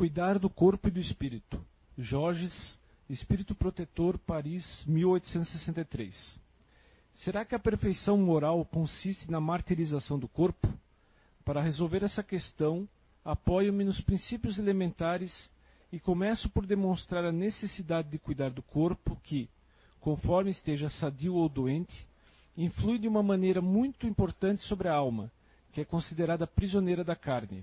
Cuidar do corpo e do espírito. Jorges, Espírito Protetor, Paris, 1863. Será que a perfeição moral consiste na martirização do corpo? Para resolver essa questão, apoio-me nos princípios elementares e começo por demonstrar a necessidade de cuidar do corpo que, conforme esteja sadio ou doente, influi de uma maneira muito importante sobre a alma, que é considerada prisioneira da carne.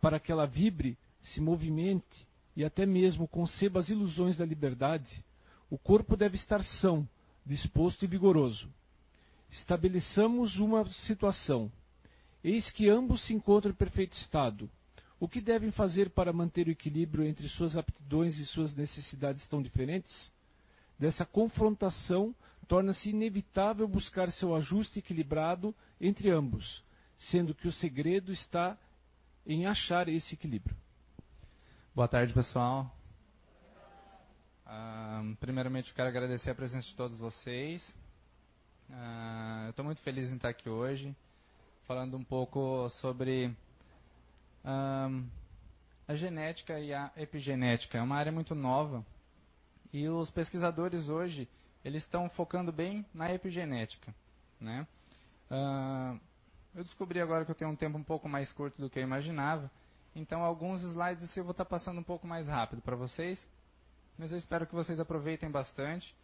Para que ela vibre, se movimente e até mesmo conceba as ilusões da liberdade, o corpo deve estar são, disposto e vigoroso. Estabeleçamos uma situação. Eis que ambos se encontram em perfeito estado. O que devem fazer para manter o equilíbrio entre suas aptidões e suas necessidades tão diferentes? Dessa confrontação, torna-se inevitável buscar seu ajuste equilibrado entre ambos, sendo que o segredo está em achar esse equilíbrio. Boa tarde, pessoal. Uh, primeiramente, eu quero agradecer a presença de todos vocês. Uh, eu estou muito feliz em estar aqui hoje, falando um pouco sobre uh, a genética e a epigenética. É uma área muito nova e os pesquisadores hoje eles estão focando bem na epigenética, né? eu descobri agora que eu tenho um tempo um pouco mais curto do que eu imaginava, então alguns slides eu vou estar passando um pouco mais rápido para vocês, mas eu espero que vocês aproveitem bastante.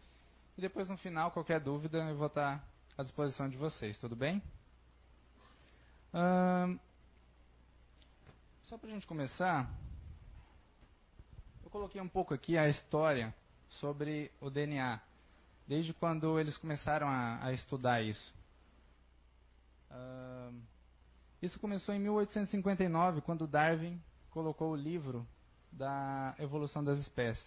E depois no final, qualquer dúvida, eu vou estar à disposição de vocês, tudo bem? Hum, só para a gente começar, eu coloquei um pouco aqui a história sobre o DNA, desde quando eles começaram a, a estudar isso. Hum, isso começou em 1859, quando Darwin colocou o livro da evolução das espécies.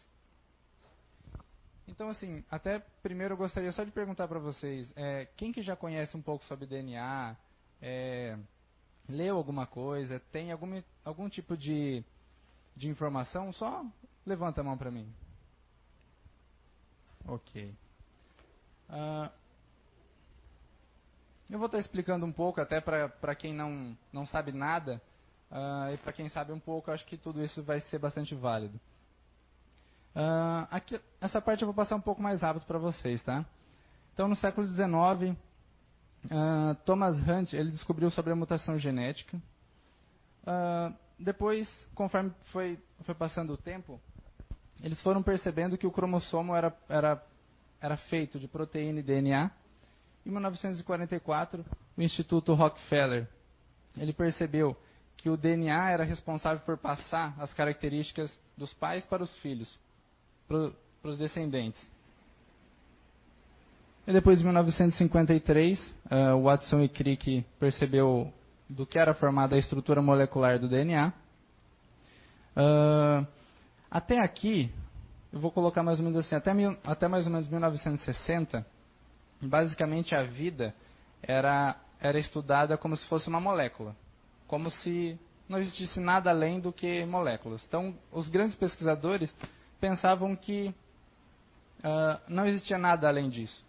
Então, assim, até primeiro eu gostaria só de perguntar para vocês, é, quem que já conhece um pouco sobre DNA, é, leu alguma coisa, tem algum, algum tipo de, de informação, só levanta a mão para mim. Ok. Uh, eu vou estar explicando um pouco, até para quem não, não sabe nada, uh, e para quem sabe um pouco, acho que tudo isso vai ser bastante válido. Uh, aqui, essa parte eu vou passar um pouco mais rápido para vocês, tá? Então, no século XIX, uh, Thomas Hunt ele descobriu sobre a mutação genética. depois, conforme foi, foi passando o tempo, eles foram percebendo que o cromossomo era, era, era feito de proteína e DNA, em 1944, o Instituto Rockefeller ele percebeu que o DNA era responsável por passar as características dos pais para os filhos, para os descendentes. E depois, em 1953, uh, Watson e Crick percebeu do que era formada a estrutura molecular do DNA. Uh, até aqui, eu vou colocar mais ou menos assim, até, mil, até mais ou menos 1960, basicamente a vida era, era estudada como se fosse uma molécula, como se não existisse nada além do que moléculas. Então, os grandes pesquisadores pensavam que uh, não existia nada além disso.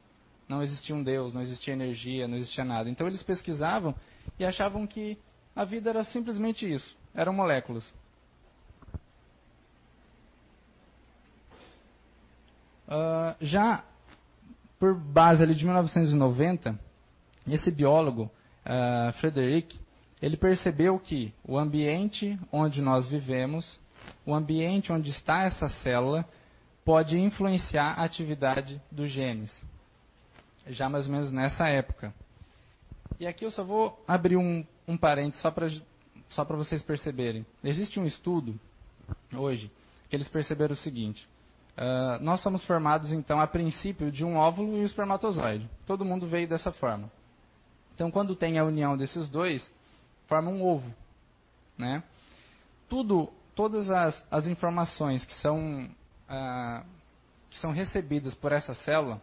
Não existia um Deus, não existia energia, não existia nada. Então, eles pesquisavam e achavam que a vida era simplesmente isso: eram moléculas. Uh, já por base ali de 1990, esse biólogo, uh, Frederick, ele percebeu que o ambiente onde nós vivemos, o ambiente onde está essa célula, pode influenciar a atividade dos genes. Já mais ou menos nessa época. E aqui eu só vou abrir um, um parênteses só para só vocês perceberem. Existe um estudo hoje que eles perceberam o seguinte: Uh, nós somos formados, então, a princípio de um óvulo e um espermatozoide. Todo mundo veio dessa forma. Então, quando tem a união desses dois, forma um ovo. Né? Tudo, todas as, as informações que são, uh, que são recebidas por essa célula,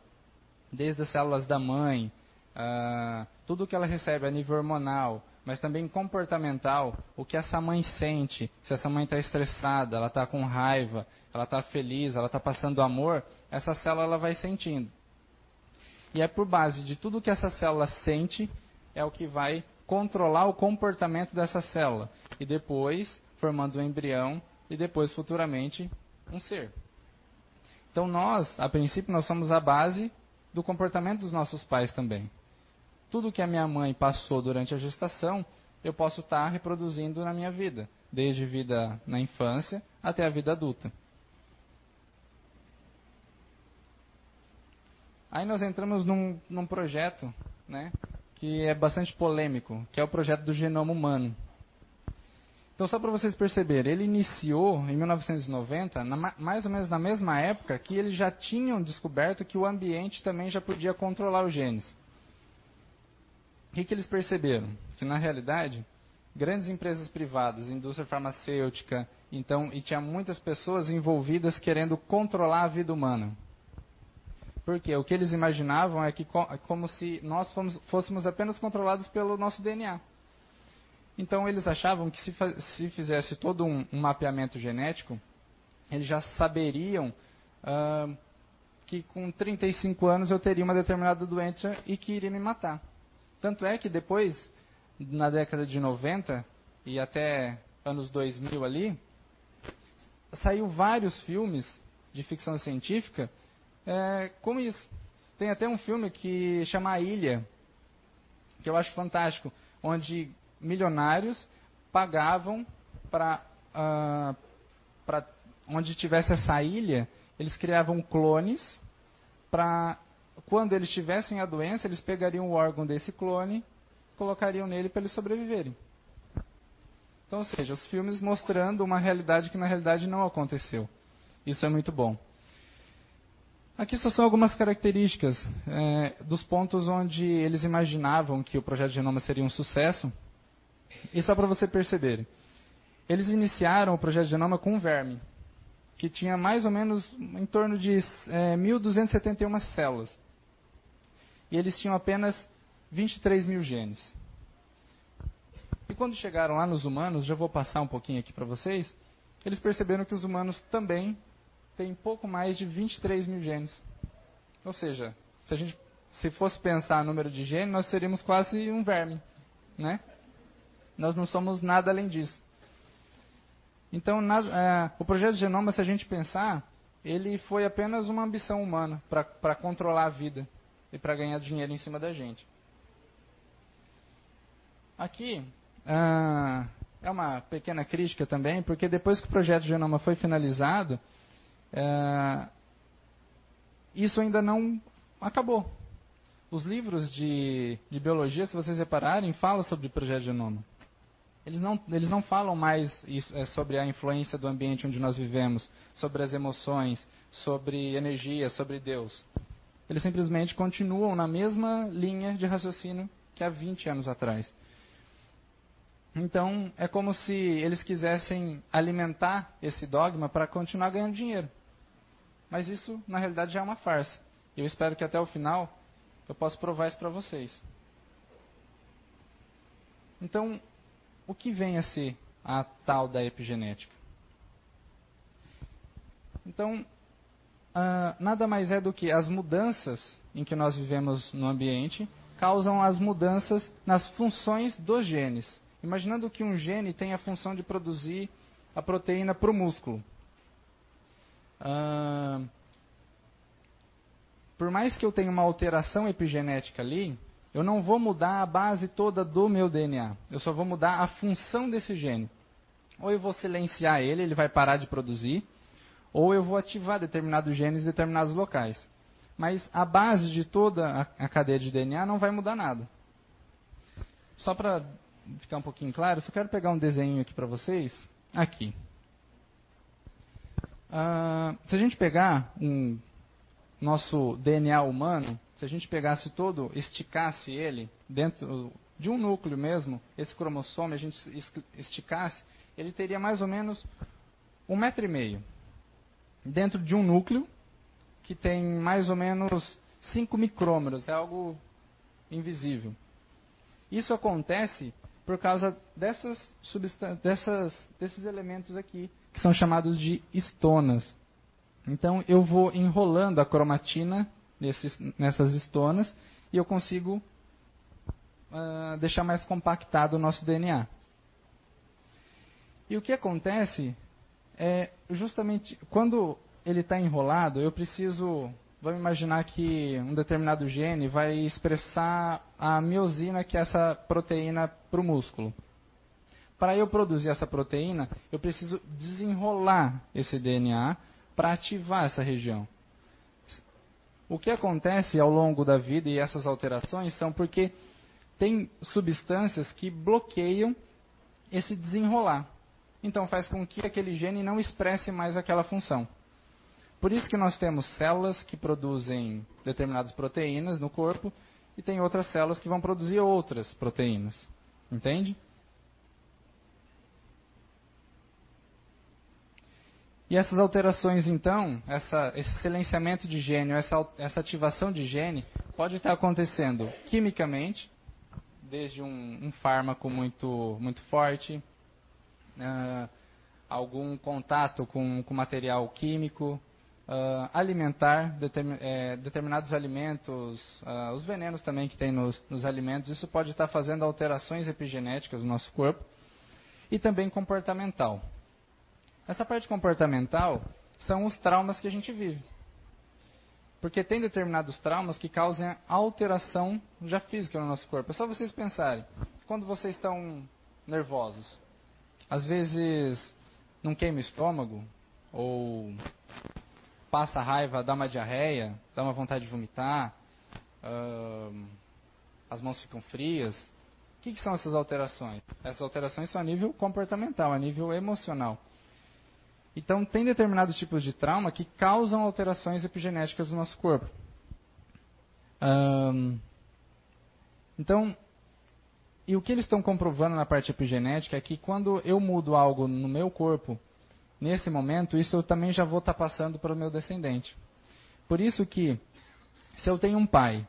desde as células da mãe, uh, tudo que ela recebe a nível hormonal, mas também comportamental, o que essa mãe sente, se essa mãe está estressada, ela está com raiva, ela está feliz, ela está passando amor, essa célula ela vai sentindo. E é por base de tudo que essa célula sente, é o que vai controlar o comportamento dessa célula. E depois, formando o embrião, e depois futuramente um ser. Então nós, a princípio, nós somos a base do comportamento dos nossos pais também. Tudo que a minha mãe passou durante a gestação, eu posso estar reproduzindo na minha vida, desde vida na infância até a vida adulta. Aí nós entramos num, num projeto, né, que é bastante polêmico, que é o projeto do genoma humano. Então, só para vocês perceberem, ele iniciou em 1990, na, mais ou menos na mesma época que eles já tinham descoberto que o ambiente também já podia controlar os genes. O que, que eles perceberam? Que na realidade, grandes empresas privadas, indústria farmacêutica, então, e tinha muitas pessoas envolvidas querendo controlar a vida humana. Porque o que eles imaginavam é que é como se nós fôssemos apenas controlados pelo nosso DNA. Então eles achavam que se, se fizesse todo um, um, mapeamento genético, eles já saberiam uh, que com 35 anos eu teria uma determinada doença e que iria me matar. Tanto é que depois, na década de 90 e até anos 2000 ali, saiu vários filmes de ficção científica é, como isso. Tem até um filme que chama A Ilha, que eu acho fantástico, onde milionários pagavam para uh, para onde tivesse essa ilha, eles criavam clones para quando eles tivessem a doença, eles pegariam o órgão desse clone, colocariam nele para eles sobreviverem. Então, ou seja, os filmes mostrando uma realidade que na realidade não aconteceu. Isso é muito bom. Aqui só são algumas características é, dos pontos onde eles imaginavam que o projeto Genoma seria um sucesso e só para você perceber, eles iniciaram o projeto Genoma com um verme, que tinha mais ou menos em torno de é, 1.271 células. E eles tinham apenas 23 mil genes. E quando chegaram lá nos humanos, já vou passar um pouquinho aqui para vocês, eles perceberam que os humanos também têm pouco mais de 23 mil genes. Ou seja, se a gente se fosse pensar número de genes, nós seríamos quase um verme, né? Nós não somos nada além disso. Então, é, o projeto Genoma, se a gente pensar, ele foi apenas uma ambição humana para controlar a vida e para ganhar dinheiro em cima da gente. Aqui ah, é uma pequena crítica também, porque depois que o projeto Genoma foi finalizado, é, isso ainda não acabou. Os livros de, de biologia, se vocês repararem, falam sobre o projeto Genoma. Eles não, eles não falam mais isso, é, sobre a influência do ambiente onde nós vivemos, sobre as emoções, sobre energia, sobre Deus. Eles simplesmente continuam na mesma linha de raciocínio que há 20 anos atrás. Então, é como se eles quisessem alimentar esse dogma para continuar ganhando dinheiro. Mas isso, na realidade, já é uma farsa. Eu espero que até o final eu possa provar isso para vocês. Então, o que vem a ser a tal da epigenética? Então, uh, nada mais é do que as mudanças em que nós vivemos no ambiente causam as mudanças nas funções dos genes. Imaginando que um gene tem a função de produzir a proteína para o músculo. Uh, por mais que eu tenha uma alteração epigenética ali, eu não vou mudar a base toda do meu DNA. Eu só vou mudar a função desse gene. Ou eu vou silenciar ele, ele vai parar de produzir, ou eu vou ativar determinados genes em determinados locais. Mas a base de toda a cadeia de DNA não vai mudar nada. Só para ficar um pouquinho claro, só quero pegar um desenho aqui para vocês. Aqui. Uh, se a gente pegar um nosso DNA humano, se a gente pegasse todo, esticasse ele dentro de um núcleo mesmo, esse cromossomo, a gente esticasse, ele teria mais ou menos um metro e meio dentro de um núcleo que tem mais ou menos 5 micrômetros, é algo invisível. Isso acontece por causa dessas, desses elementos aqui, que são chamados de estonas. Então eu vou enrolando a cromatina nesses, nessas estonas e eu consigo uh, deixar mais compactado o nosso DNA. E o que acontece é justamente quando ele está enrolado, eu preciso. Vamos imaginar que um determinado gene vai expressar a miosina, que é essa proteína, para o músculo. Para eu produzir essa proteína, eu preciso desenrolar esse DNA para ativar essa região. O que acontece ao longo da vida e essas alterações são porque tem substâncias que bloqueiam esse desenrolar. Então faz com que aquele gene não expresse mais aquela função. Por isso que nós temos células que produzem determinadas proteínas no corpo e tem outras células que vão produzir outras proteínas. Entende? E essas alterações, então, essa, esse silenciamento de gene, essa, essa ativação de gene, pode estar acontecendo quimicamente, desde um, um fármaco muito, muito forte, uh, algum contato com, com material químico, uh, alimentar determin, é, determinados alimentos, uh, os venenos também que tem nos, nos alimentos, isso pode estar fazendo alterações epigenéticas no nosso corpo, e também comportamental. Essa parte comportamental são os traumas que a gente vive. Porque tem determinados traumas que causam alteração já física no nosso corpo. É só vocês pensarem. Quando vocês estão nervosos, às vezes não queima o estômago, ou passa raiva, dá uma diarreia, dá uma vontade de vomitar, uh, as mãos ficam frias. O que, que são essas alterações? Essas alterações são a nível comportamental, a nível emocional. Então, tem determinados tipos de trauma que causam alterações epigenéticas no nosso corpo. Então, e o que eles estão comprovando na parte epigenética é que quando eu mudo algo no meu corpo, nesse momento, isso eu também já vou estar tá passando para o meu descendente. Por isso que, se eu tenho um pai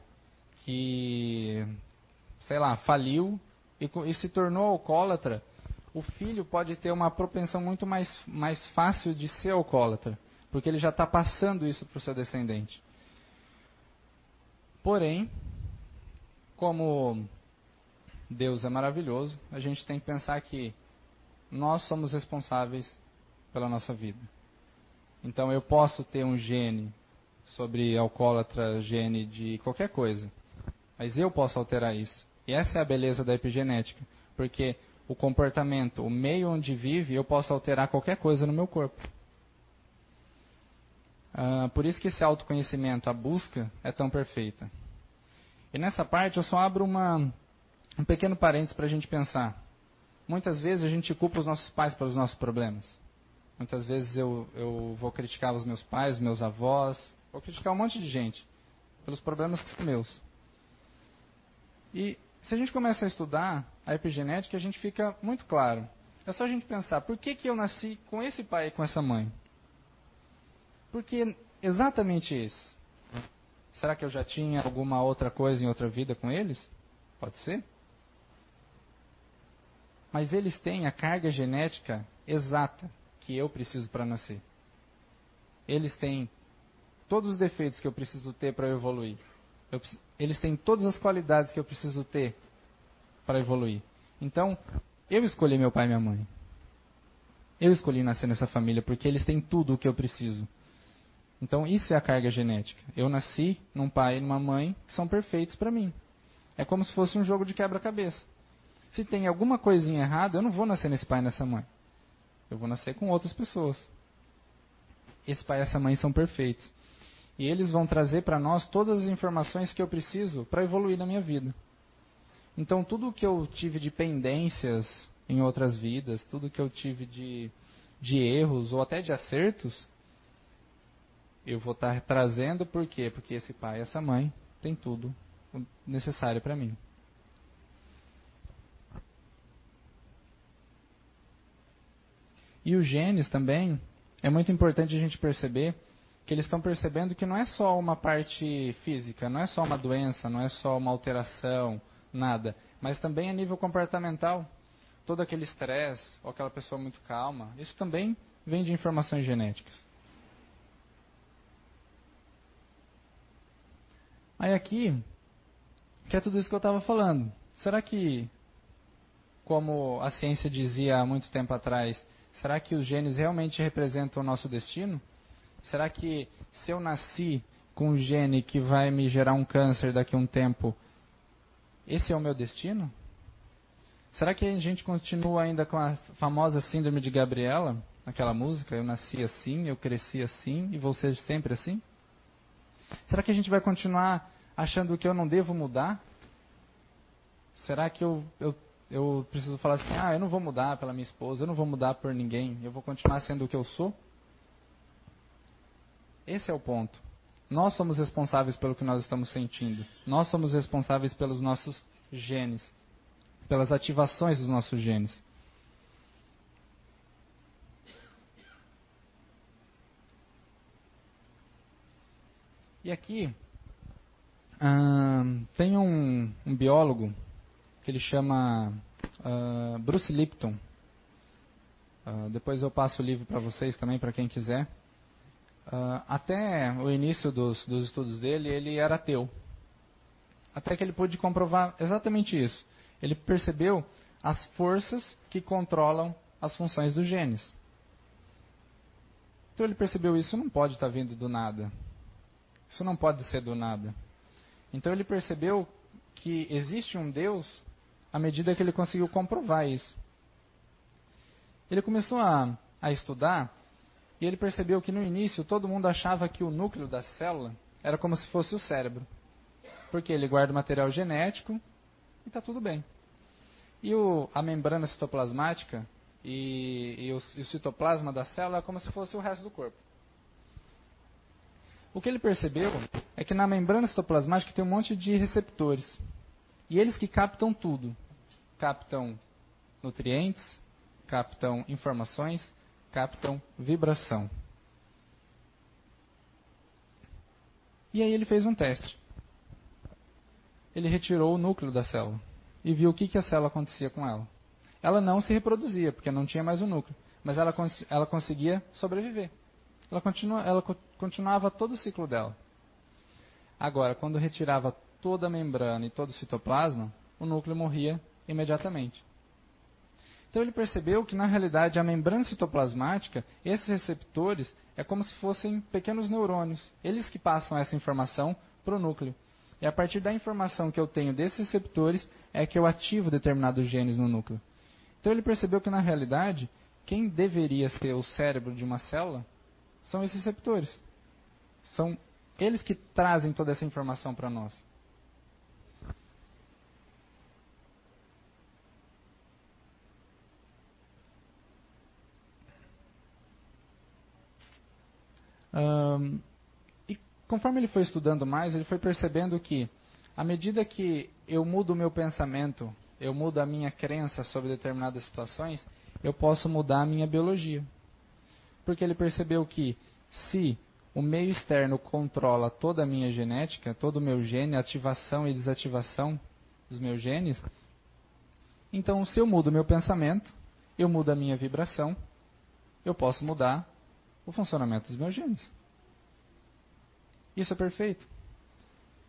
que, sei lá, faliu e, e se tornou alcoólatra, o filho pode ter uma propensão muito mais, mais fácil de ser alcoólatra, porque ele já está passando isso para o seu descendente. Porém, como Deus é maravilhoso, a gente tem que pensar que nós somos responsáveis pela nossa vida. Então eu posso ter um gene sobre alcoólatra, gene de qualquer coisa, mas eu posso alterar isso. E essa é a beleza da epigenética, porque o comportamento, o meio onde vive, eu posso alterar qualquer coisa no meu corpo. Uh, por isso que esse autoconhecimento, a busca, é tão perfeita. E nessa parte eu só abro uma, um pequeno parênteses para a gente pensar. Muitas vezes a gente culpa os nossos pais pelos nossos problemas. Muitas vezes eu, eu vou criticar os meus pais, meus avós, vou criticar um monte de gente pelos problemas que são meus. E se a gente começa a estudar a epigenética, a gente fica muito claro. É só a gente pensar, por que, que eu nasci com esse pai e com essa mãe? Porque exatamente isso. Será que eu já tinha alguma outra coisa em outra vida com eles? Pode ser. Mas eles têm a carga genética exata que eu preciso para nascer. Eles têm todos os defeitos que eu preciso ter para evoluir. Eu, eles têm todas as qualidades que eu preciso ter para evoluir. Então, eu escolhi meu pai e minha mãe. Eu escolhi nascer nessa família porque eles têm tudo o que eu preciso. Então, isso é a carga genética. Eu nasci num pai e numa mãe que são perfeitos para mim. É como se fosse um jogo de quebra-cabeça. Se tem alguma coisinha errada, eu não vou nascer nesse pai e nessa mãe. Eu vou nascer com outras pessoas. Esse pai e essa mãe são perfeitos. E eles vão trazer para nós todas as informações que eu preciso para evoluir na minha vida. Então, tudo que eu tive de pendências em outras vidas, tudo que eu tive de, de erros ou até de acertos, eu vou estar trazendo por quê? Porque esse pai e essa mãe têm tudo necessário para mim. E os genes também, é muito importante a gente perceber que eles estão percebendo que não é só uma parte física, não é só uma doença, não é só uma alteração, nada. Mas também a nível comportamental, todo aquele estresse, ou aquela pessoa muito calma, isso também vem de informações genéticas. Aí aqui, que é tudo isso que eu estava falando. Será que, como a ciência dizia há muito tempo atrás, Será que os genes realmente representam o nosso destino? Será que se eu nasci com um gene que vai me gerar um câncer daqui a um tempo, esse é o meu destino? Será que a gente continua ainda com a famosa síndrome de Gabriela? Aquela música, eu nasci assim, eu cresci assim e vou ser sempre assim? Será que a gente vai continuar achando que eu não devo mudar? Será que eu, eu, eu preciso falar assim, ah, eu não vou mudar pela minha esposa, eu não vou mudar por ninguém, eu vou continuar sendo o que eu sou? Esse é o ponto. Nós somos responsáveis pelo que nós estamos sentindo. Nós somos responsáveis pelos nossos genes, pelas ativações dos nossos genes. E aqui tem um, um, biólogo que ele chama uh, Bruce Lipton. Uh, depois eu passo o livro para vocês também, para quem quiser. Até o início dos, dos estudos dele, ele era ateu. Até que ele pôde comprovar exatamente isso. Ele percebeu as forças que controlam as funções dos genes. Então ele percebeu isso não pode estar vindo do nada. Isso não pode ser do nada. Então ele percebeu que existe um Deus à medida que ele conseguiu comprovar isso. Ele começou a, a estudar e ele percebeu que no início todo mundo achava que o núcleo da célula era como se fosse o cérebro. Porque ele guarda o material genético e está tudo bem. E o, a membrana citoplasmática e, e, o, e o citoplasma da célula é como se fosse o resto do corpo. O que ele percebeu é que na membrana citoplasmática tem um monte de receptores. E eles que captam tudo. Captam nutrientes, captam informações, captam vibração. E aí ele fez um teste. Ele retirou o núcleo da célula e viu o que, que a célula acontecia com ela. Ela não se reproduzia, porque não tinha mais o núcleo, mas ela, ela conseguia sobreviver. Ela, continua, ela continuava todo o ciclo dela. Agora, quando retirava toda a membrana e todo o citoplasma, o núcleo morria imediatamente. Então ele percebeu que na realidade a membrana citoplasmática, esses receptores, é como se fossem pequenos neurônios. Eles que passam essa informação para o núcleo. E a partir da informação que eu tenho desses receptores é que eu ativo determinados genes no núcleo. Então ele percebeu que na realidade, quem deveria ser o cérebro de uma célula são esses receptores. São eles que trazem toda essa informação para nós. Um, e conforme ele foi estudando mais, ele foi percebendo que, à medida que eu mudo o meu pensamento, eu mudo a minha crença sobre determinadas situações, eu posso mudar a minha biologia. Porque ele percebeu que, se o meio externo controla toda a minha genética, todo o meu gene, ativação e desativação dos meus genes. Então, se eu mudo o meu pensamento, eu mudo a minha vibração, eu posso mudar o funcionamento dos meus genes. Isso é perfeito.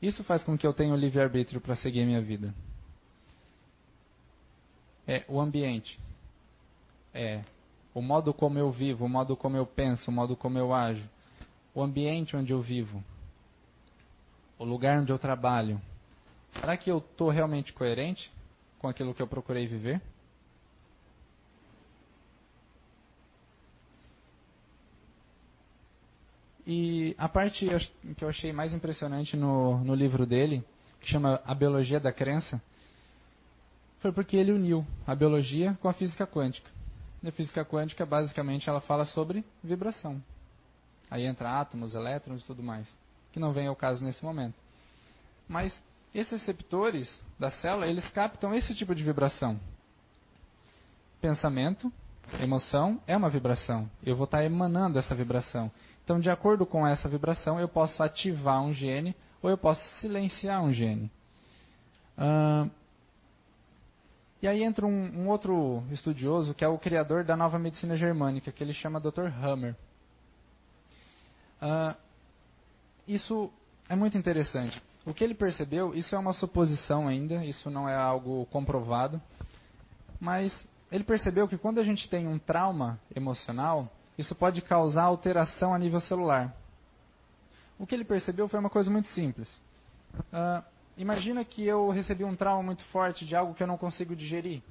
Isso faz com que eu tenha o livre-arbítrio para seguir a minha vida. É o ambiente. É o modo como eu vivo, o modo como eu penso, o modo como eu ajo o ambiente onde eu vivo, o lugar onde eu trabalho, será que eu estou realmente coerente com aquilo que eu procurei viver? E a parte que eu achei mais impressionante no, no livro dele, que chama A Biologia da Crença, foi porque ele uniu a biologia com a física quântica. E a física quântica, basicamente, ela fala sobre vibração. Aí entra átomos, elétrons e tudo mais, que não vem ao caso nesse momento. Mas esses receptores da célula, eles captam esse tipo de vibração. Pensamento, emoção é uma vibração. Eu vou estar emanando essa vibração. Então, de acordo com essa vibração, eu posso ativar um gene ou eu posso silenciar um gene. Uh, e aí entra um, um, outro estudioso que é o criador da nova medicina germânica, que ele chama Dr. Hammer. Uh, isso é muito interessante. O que ele percebeu, isso é uma suposição ainda, isso não é algo comprovado, mas ele percebeu que quando a gente tem um trauma emocional, isso pode causar alteração a nível celular. O que ele percebeu foi uma coisa muito simples. Uh, imagina que eu recebi um trauma muito forte de algo que eu não consigo digerir.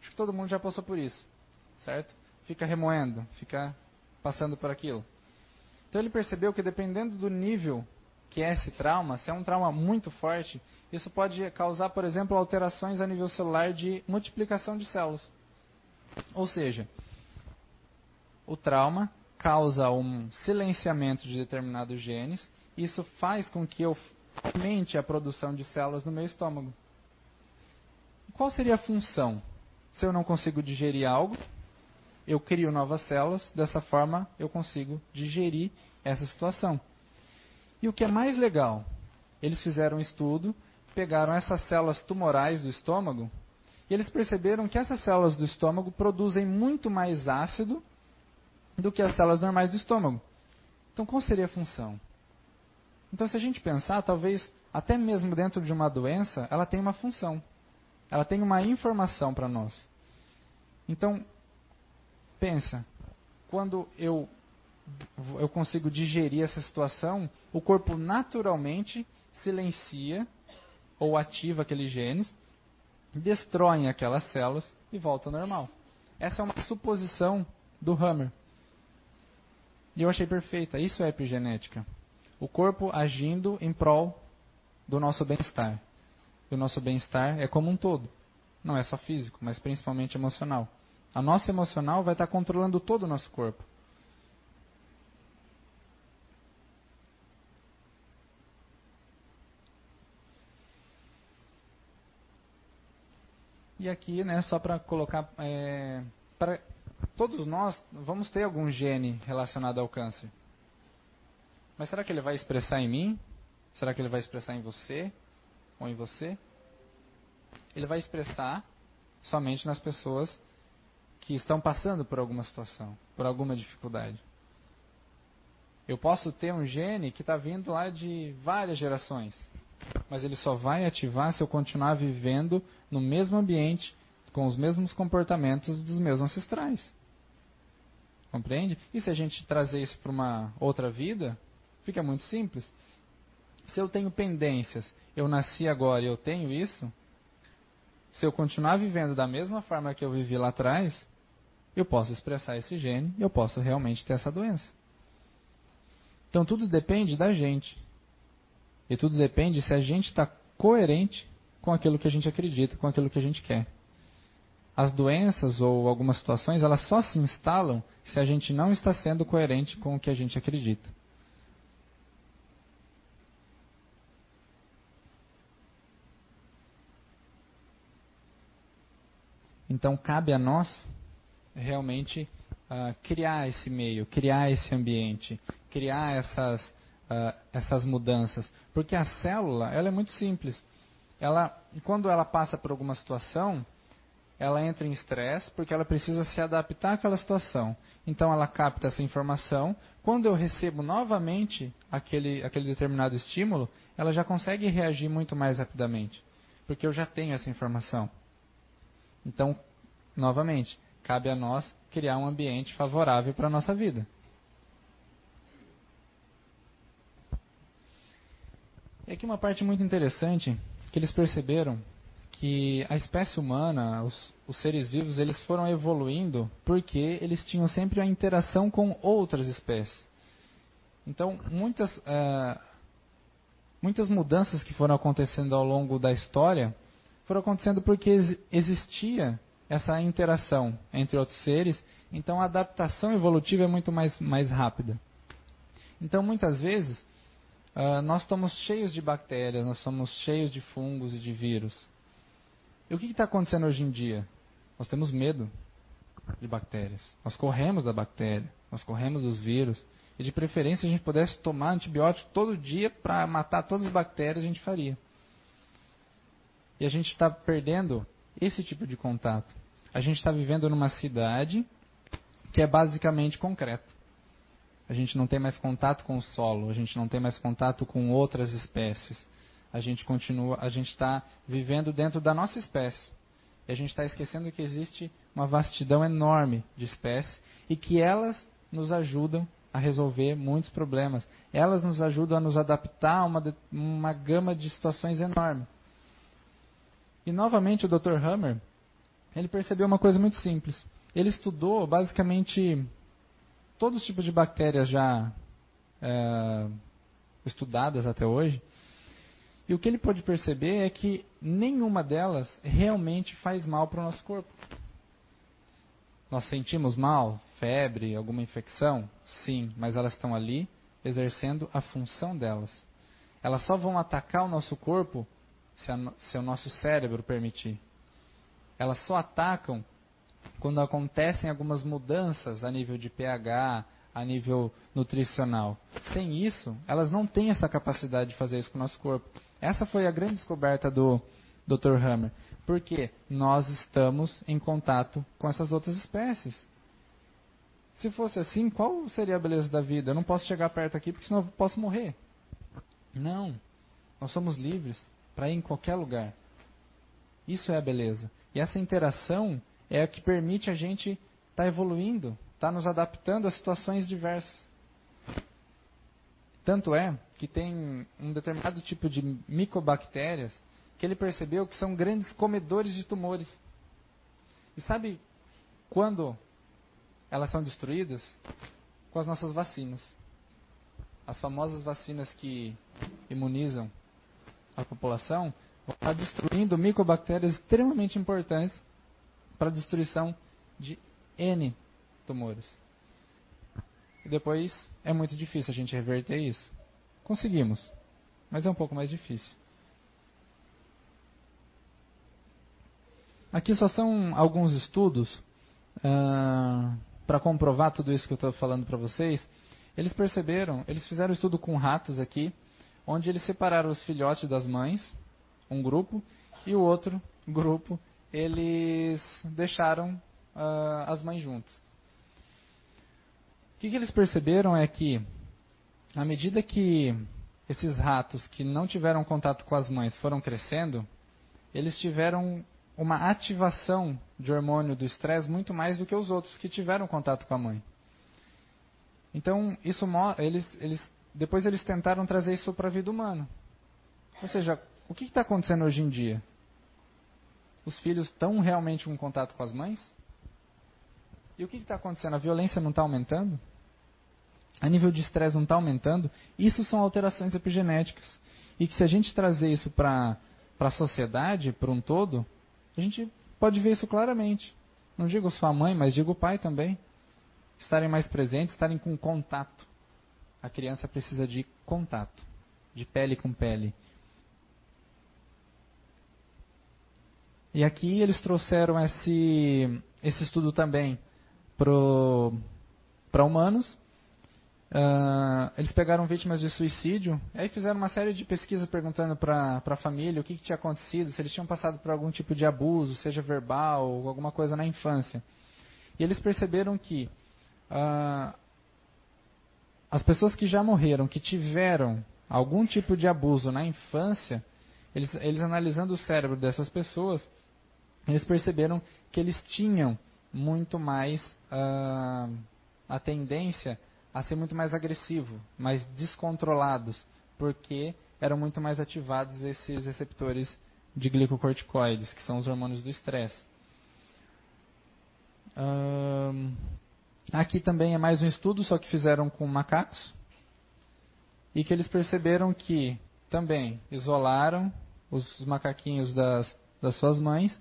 Acho que todo mundo já passou por isso, certo? Fica remoendo, fica passando por aquilo. Então ele percebeu que dependendo do nível que é esse trauma, se é um trauma muito forte, isso pode causar, por exemplo, alterações a nível celular de multiplicação de células. Ou seja, o trauma causa um silenciamento de determinados genes, isso faz com que eu aumente a produção de células no meu estômago. Qual seria a função? Se eu não consigo digerir algo, eu crio novas células, dessa forma eu consigo digerir essa situação. E o que é mais legal, eles fizeram um estudo, pegaram essas células tumorais do estômago e eles perceberam que essas células do estômago produzem muito mais ácido do que as células normais do estômago. Então, qual seria a função? Então, se a gente pensar, talvez até mesmo dentro de uma doença, ela tem uma função. Ela tem uma informação para nós. Então, pensa, quando eu eu consigo digerir essa situação, o corpo naturalmente silencia ou ativa aqueles genes, destroem aquelas células e volta ao normal. Essa é uma suposição do Hammer. E eu achei perfeita. Isso é epigenética. O corpo agindo em prol do nosso bem-estar. E o nosso bem-estar é como um todo. Não é só físico, mas principalmente emocional. A nossa emocional vai estar controlando todo o nosso corpo. E aqui, né, só para colocar, é, para todos nós vamos ter algum gene relacionado ao câncer. Mas será que ele vai expressar em mim? Será que ele vai expressar em você ou em você? Ele vai expressar somente nas pessoas que estão passando por alguma situação, por alguma dificuldade. Eu posso ter um gene que está vindo lá de várias gerações mas ele só vai ativar se eu continuar vivendo no mesmo ambiente, com os mesmos comportamentos dos meus ancestrais. Compreende? E se a gente trazer isso para uma outra vida, fica muito simples. Se eu tenho pendências, eu nasci agora e eu tenho isso, se eu continuar vivendo da mesma forma que eu vivi lá atrás, eu posso expressar esse gene e eu posso realmente ter essa doença. Então tudo depende da gente. E tudo depende se a gente está coerente com aquilo que a gente acredita, com aquilo que a gente quer. As doenças ou algumas situações, elas só se instalam se a gente não está sendo coerente com o que a gente acredita. Então cabe a nós realmente uh, criar esse meio, criar esse ambiente, criar essas uh, essas mudanças. Porque a célula, ela é muito simples. Ela, quando ela passa por alguma situação, ela entra em estresse porque ela precisa se adaptar àquela situação. Então ela capta essa informação. Quando eu recebo novamente aquele, aquele determinado estímulo, ela já consegue reagir muito mais rapidamente, porque eu já tenho essa informação. Então, novamente, cabe a nós criar um ambiente favorável para a nossa vida. E aqui uma parte muito interessante, que eles perceberam que a espécie humana, os, os, seres vivos, eles foram evoluindo porque eles tinham sempre a interação com outras espécies. Então, muitas, uh, muitas mudanças que foram acontecendo ao longo da história foram acontecendo porque existia essa interação entre outros seres, então a adaptação evolutiva é muito mais, mais rápida. Então, muitas vezes, Uh, nós estamos cheios de bactérias, nós somos cheios de fungos e de vírus. E o que está acontecendo hoje em dia? Nós temos medo de bactérias. Nós corremos da bactéria, nós corremos dos vírus. E de preferência, a gente pudesse tomar antibiótico todo dia para matar todas as bactérias, a gente faria. E a gente está perdendo esse tipo de contato. A gente está vivendo numa cidade que é basicamente concreto a gente não tem mais contato com o solo, a gente não tem mais contato com outras espécies. A gente continua, a gente está vivendo dentro da nossa espécie. E a gente está esquecendo que existe uma vastidão enorme de espécies e que elas nos ajudam a resolver muitos problemas. Elas nos ajudam a nos adaptar a uma, uma gama de situações enorme. E novamente o Dr. Hammer, ele percebeu uma coisa muito simples. Ele estudou basicamente todos os tipos de bactérias já é, estudadas até hoje. E o que ele pôde perceber é que nenhuma delas realmente faz mal para o nosso corpo. Nós sentimos mal, febre, alguma infecção? Sim, mas elas estão ali exercendo a função delas. Elas só vão atacar o nosso corpo se, a, se o nosso cérebro permitir. Elas só atacam quando acontecem algumas mudanças a nível de pH, a nível nutricional. Sem isso, elas não têm essa capacidade de fazer isso com o nosso corpo. Essa foi a grande descoberta do Dr. Hammer. Porque nós estamos em contato com essas outras espécies. Se fosse assim, qual seria a beleza da vida? Eu não posso chegar perto aqui porque senão eu posso morrer. Não. Nós somos livres para ir em qualquer lugar. Isso é a beleza. E essa interação é a que permite a gente estar tá evoluindo, estar tá nos adaptando a situações diversas. Tanto é que tem um determinado tipo de micobactérias que ele percebeu que são grandes comedores de tumores. E sabe quando elas são destruídas? Com as nossas vacinas. As famosas vacinas que imunizam a população vão estar destruindo micobactérias extremamente importantes para a destruição de N tumores. E depois é muito difícil a gente reverter isso. Conseguimos, mas é um pouco mais difícil. Aqui só são alguns estudos uh, para comprovar tudo isso que eu estou falando para vocês. Eles perceberam, eles fizeram um estudo com ratos aqui, onde eles separaram os filhotes das mães, um grupo, e o outro grupo eles deixaram uh, as mães juntas. Que, que eles perceberam é que, à medida que esses ratos que não tiveram contato com as mães foram crescendo, eles tiveram uma ativação de hormônio do estresse muito mais do que os outros que tiveram contato com a mãe. Então, isso eles, eles, depois eles tentaram trazer isso para a vida humana. Ou seja, o que está acontecendo hoje em dia? Os filhos estão realmente em contato com as mães? E o que está acontecendo? A violência não está aumentando? A nível de estresse não está aumentando? Isso são alterações epigenéticas. E que se a gente trazer isso para a sociedade, para um todo, a gente pode ver isso claramente. Não digo sua mãe, mas digo o pai também. Estarem mais presentes, estarem com contato. A criança precisa de contato, de pele com pele. E aqui eles trouxeram esse, esse estudo também para humanos. Uh, eles pegaram vítimas de suicídio, aí fizeram uma série de pesquisas perguntando para a família o que, que, tinha acontecido, se eles tinham passado por algum tipo de abuso, seja verbal ou alguma coisa na infância. E eles perceberam que uh, as pessoas que já morreram, que tiveram algum tipo de abuso na infância, eles, eles analisando o cérebro dessas pessoas, eles perceberam que eles tinham muito mais uh, a tendência a ser muito mais agressivo, mais descontrolados, porque eram muito mais ativados esses receptores de glicocorticoides, que são os hormônios do estresse. Aqui também é mais um estudo, só que fizeram com macacos, e que eles perceberam que também isolaram os macaquinhos das, das suas mães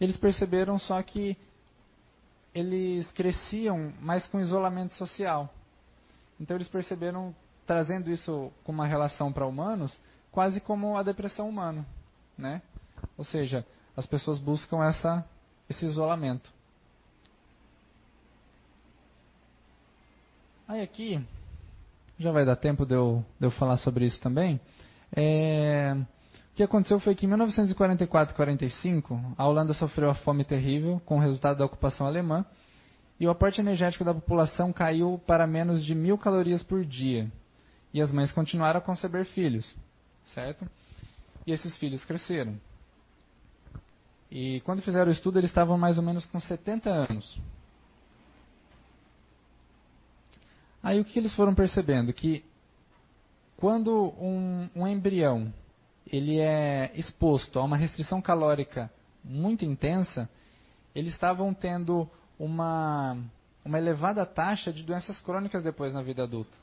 eles perceberam só que eles cresciam mais com isolamento social. Então eles perceberam, trazendo isso com uma relação para humanos, quase como a depressão humana, né? Ou seja, as pessoas buscam essa, esse isolamento. Aí aqui, já vai dar tempo de eu, de eu falar sobre isso também. É, que aconteceu foi que em 1944 e 45, a Holanda sofreu a fome terrível com o resultado da ocupação alemã e o aporte energético da população caiu para menos de mil calorias por dia. E as mães continuaram a conceber filhos, certo? E esses filhos cresceram. E quando fizeram o estudo, eles estavam mais ou menos com 70 anos. Aí o que eles foram percebendo? Que quando um, um embrião ele é exposto a uma restrição calórica muito intensa, eles estavam tendo uma, uma elevada taxa de doenças crônicas depois na vida adulta.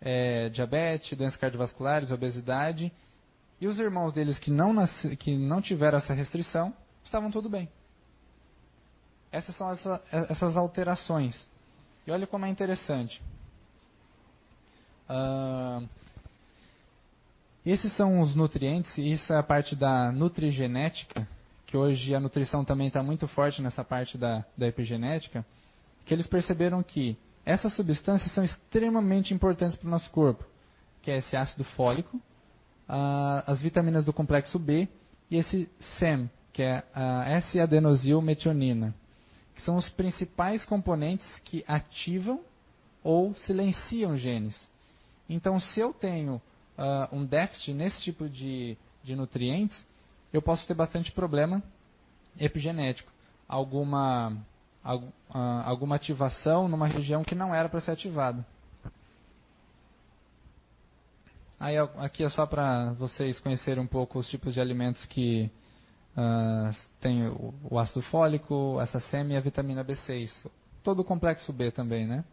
É, diabetes, doenças cardiovasculares, obesidade. E os irmãos deles que não, nasce, que não tiveram essa restrição, estavam tudo bem. Essas são essa, essas alterações. E olha como é interessante. Uh, esses são os nutrientes, e isso é a parte da nutrigenética, que hoje a nutrição também está muito forte nessa parte da, da epigenética, que eles perceberam que essas substâncias são extremamente importantes para o nosso corpo, que é esse ácido fólico, as vitaminas do complexo B e esse SEM, que é a S-adenosilmetionina, que são os principais componentes que ativam ou silenciam genes. Então, se eu tenho uh, um déficit nesse tipo de, de nutrientes, eu posso ter bastante problema epigenético. Alguma, uh, alguma ativação numa região que não era para ser ativada. Aí aqui é só para vocês conhecerem um pouco os tipos de alimentos que uh, tem o, o, ácido fólico, essa SEM e a vitamina B6. Todo o complexo B também, né?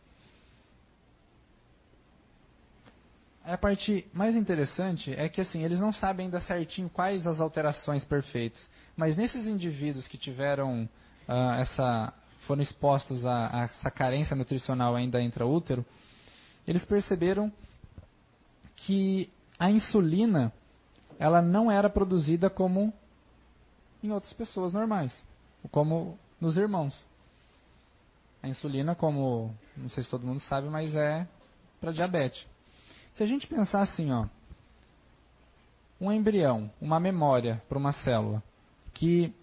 A parte mais interessante é que assim, eles não sabem ainda certinho quais as alterações perfeitas. Mas nesses indivíduos que tiveram uh, essa. foram expostos a, a, essa carência nutricional ainda intraútero, eles perceberam que a insulina ela não era produzida como em outras pessoas normais, como nos irmãos. A insulina, como não sei se todo mundo sabe, mas é para diabetes. Se a gente pensar assim, ó, um embrião, uma memória para uma célula, que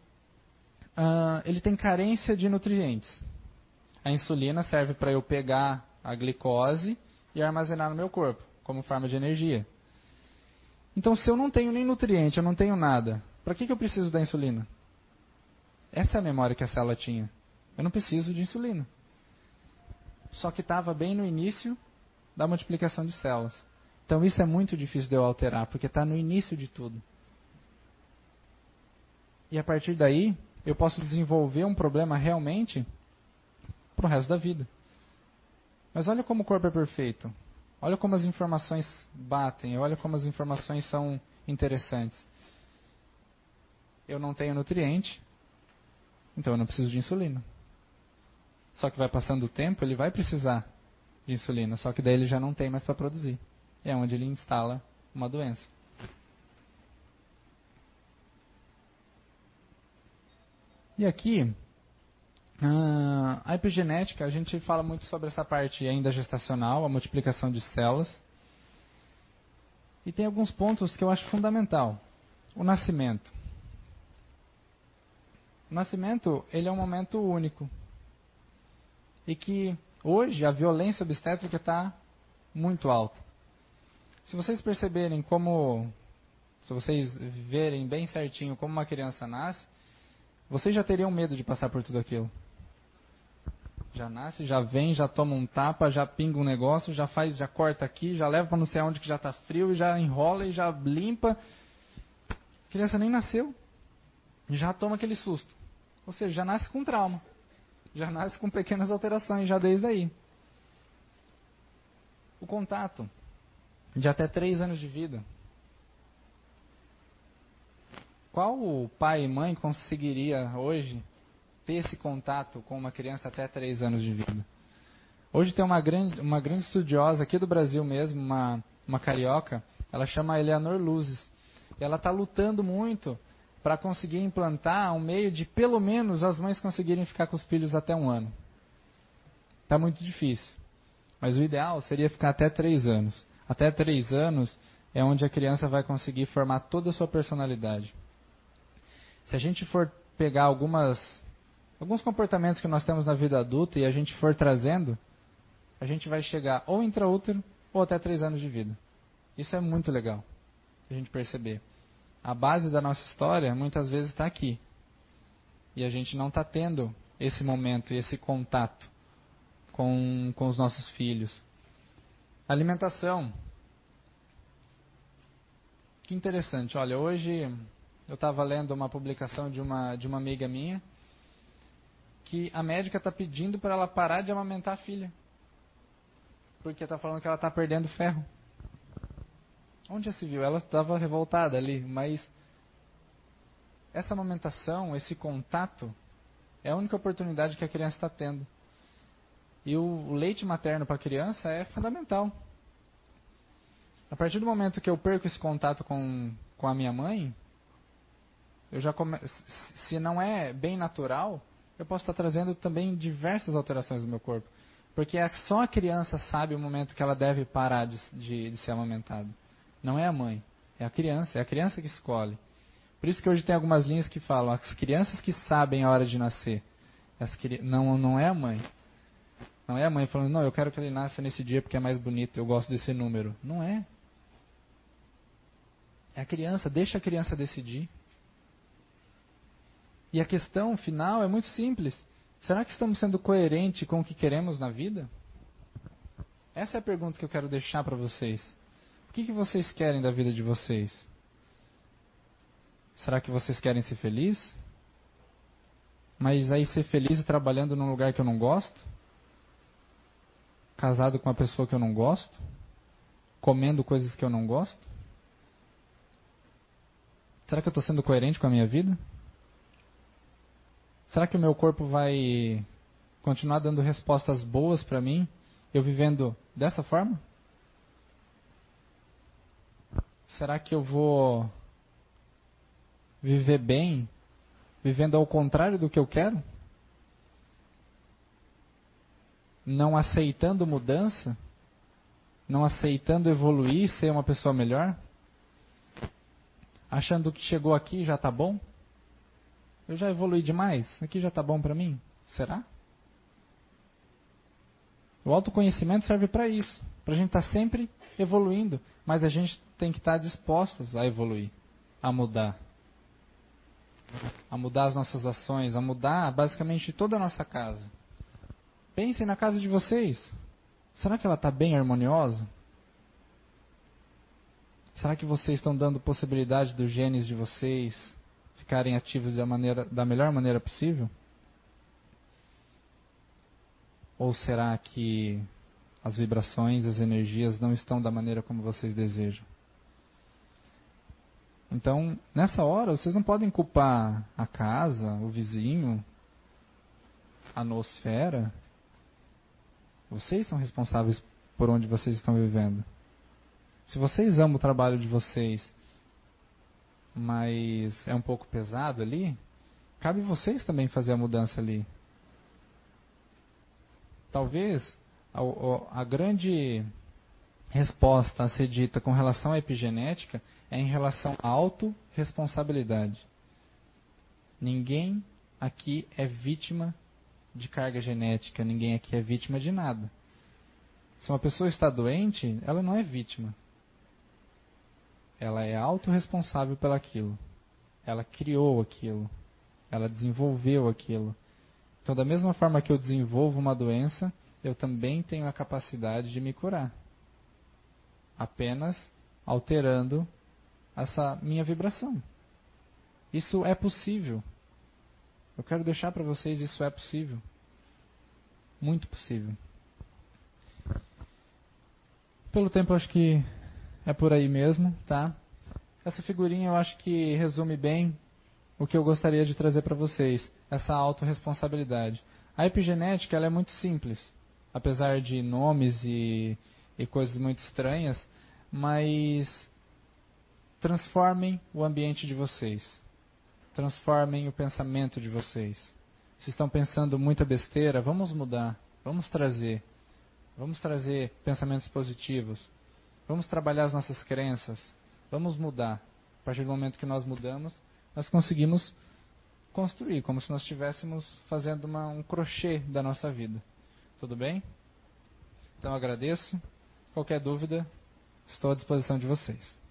uh, ele tem carência de nutrientes. A insulina serve para eu pegar a glicose e armazenar no meu corpo, como forma de energia. Então, se eu não tenho nem nutriente, eu não tenho nada, para que, que eu preciso da insulina? Essa é a memória que a célula tinha. Eu não preciso de insulina. Só que estava bem no início da multiplicação de células. Então isso é muito difícil de eu alterar, porque está no início de tudo. E a partir daí, eu posso desenvolver um problema realmente para o resto da vida. Mas olha como o corpo é perfeito. Olha como as informações batem. Olha como as informações são interessantes. Eu não tenho nutriente, então eu não preciso de insulina. Só que vai passando o tempo, ele vai precisar de insulina, só que daí ele já não tem mais para produzir. É onde ele instala uma doença. E aqui, a epigenética, a gente fala muito sobre essa parte ainda gestacional, a multiplicação de células. E tem alguns pontos que eu acho fundamental. O nascimento. O nascimento, ele é um momento único. E que Hoje a violência obstétrica está muito alta. Se vocês perceberem como, se vocês verem bem certinho como uma criança nasce, vocês já teriam medo de passar por tudo aquilo. Já nasce, já vem, já toma um tapa, já pinga um negócio, já faz, já corta aqui, já leva para não sei aonde que já está frio e já enrola e já limpa. A criança nem nasceu, já toma aquele susto. Ou seja, já nasce com trauma já nasce com pequenas alterações, já desde aí. O contato de até 3 anos de vida. Qual pai e mãe conseguiria hoje ter esse contato com uma criança até 3 anos de vida? Hoje tem uma grande, uma grande estudiosa aqui do Brasil mesmo, uma, uma carioca, ela chama Eleanor Luzes. Ela está lutando muito para conseguir implantar um meio de pelo menos as mães conseguirem ficar com os filhos até um ano. Está muito difícil. Mas o ideal seria ficar até três anos. Até três anos é onde a criança vai conseguir formar toda a sua personalidade. Se a gente for pegar algumas, alguns comportamentos que nós temos na vida adulta e a gente for trazendo, a gente vai chegar ou intraútero ou até três anos de vida. Isso é muito legal a gente perceber. A base da nossa história muitas vezes está aqui. E a gente não está tendo esse momento e esse contato com, com os nossos filhos. Alimentação. Que interessante. Olha, hoje eu estava lendo uma publicação de uma, de uma amiga minha que a médica está pedindo para ela parar de amamentar a filha. Porque está falando que ela está perdendo ferro. Onde já se viu? Ela estava revoltada ali, mas essa amamentação, esse contato, é a única oportunidade que a criança está tendo. E o leite materno para a criança é fundamental. A partir do momento que eu perco esse contato com, com a minha mãe, eu já come... se não é bem natural, eu posso estar trazendo também diversas alterações no meu corpo. Porque é só a criança sabe o momento que ela deve parar de, de, de ser amamentada. Não é a mãe, é a criança, é a criança que escolhe. Por isso que hoje tem algumas linhas que falam, as crianças que sabem a hora de nascer. As, não, não é a mãe. Não é a mãe falando, não, eu quero que ele nasça nesse dia porque é mais bonito, eu gosto desse número. Não é. É a criança, deixa a criança decidir. E a questão final é muito simples. Será que estamos sendo coerentes com o que queremos na vida? Essa é a pergunta que eu quero deixar para vocês. O que, que vocês querem da vida de vocês? Será que vocês querem ser felizes? Mas aí ser feliz trabalhando num lugar que eu não gosto? Casado com uma pessoa que eu não gosto? Comendo coisas que eu não gosto? Será que eu estou sendo coerente com a minha vida? Será que o meu corpo vai continuar dando respostas boas para mim, eu vivendo dessa forma? Será que eu vou viver bem, vivendo ao contrário do que eu quero? Não aceitando mudança? Não aceitando evoluir, ser uma pessoa melhor? Achando que chegou aqui já está bom? Eu já evolui demais? Aqui já está bom para mim? Será? O autoconhecimento serve para isso, para a gente estar tá sempre evoluindo, mas a gente tem que estar tá dispostos a evoluir, a mudar, a mudar as nossas ações, a mudar basicamente toda a nossa casa. Pensem na casa de vocês. Será que ela está bem harmoniosa? Será que vocês estão dando possibilidade dos genes de vocês ficarem ativos da, maneira, da melhor maneira possível? Ou será que as vibrações, as energias não estão da maneira como vocês desejam? Então, nessa hora, vocês não podem culpar a casa, o vizinho, a nosfera. Vocês são responsáveis por onde vocês estão vivendo. Se vocês amam o trabalho de vocês mas é um pouco pesado ali, cabe vocês também fazer a mudança ali. Talvez a, a grande resposta a ser dita com relação à epigenética é em relação à autorresponsabilidade. Ninguém aqui é vítima de carga genética, ninguém aqui é vítima de nada. Se uma pessoa está doente, ela não é vítima. Ela é autorresponsável pelaquilo. Ela criou aquilo. Ela desenvolveu aquilo. Então, da mesma forma que eu desenvolvo uma doença, eu também tenho a capacidade de me curar. Apenas alterando essa minha vibração. Isso é possível. Eu quero deixar para vocês isso é possível. Muito possível. Pelo tempo, acho que é por aí mesmo, tá? Essa figurinha eu acho que resume bem o que eu gostaria de trazer para vocês, essa autorresponsabilidade. A epigenética ela é muito simples, apesar de nomes e, e coisas muito estranhas, mas transformem o ambiente de vocês. Transformem o pensamento de vocês. Se estão pensando muita besteira, vamos mudar, vamos trazer. Vamos trazer pensamentos positivos. Vamos trabalhar as nossas crenças. Vamos mudar. A partir do momento que nós mudamos, nós conseguimos construir, como se nós estivéssemos fazendo uma, um crochê da nossa vida. Tudo bem? Então agradeço. Qualquer dúvida, estou à disposição de vocês.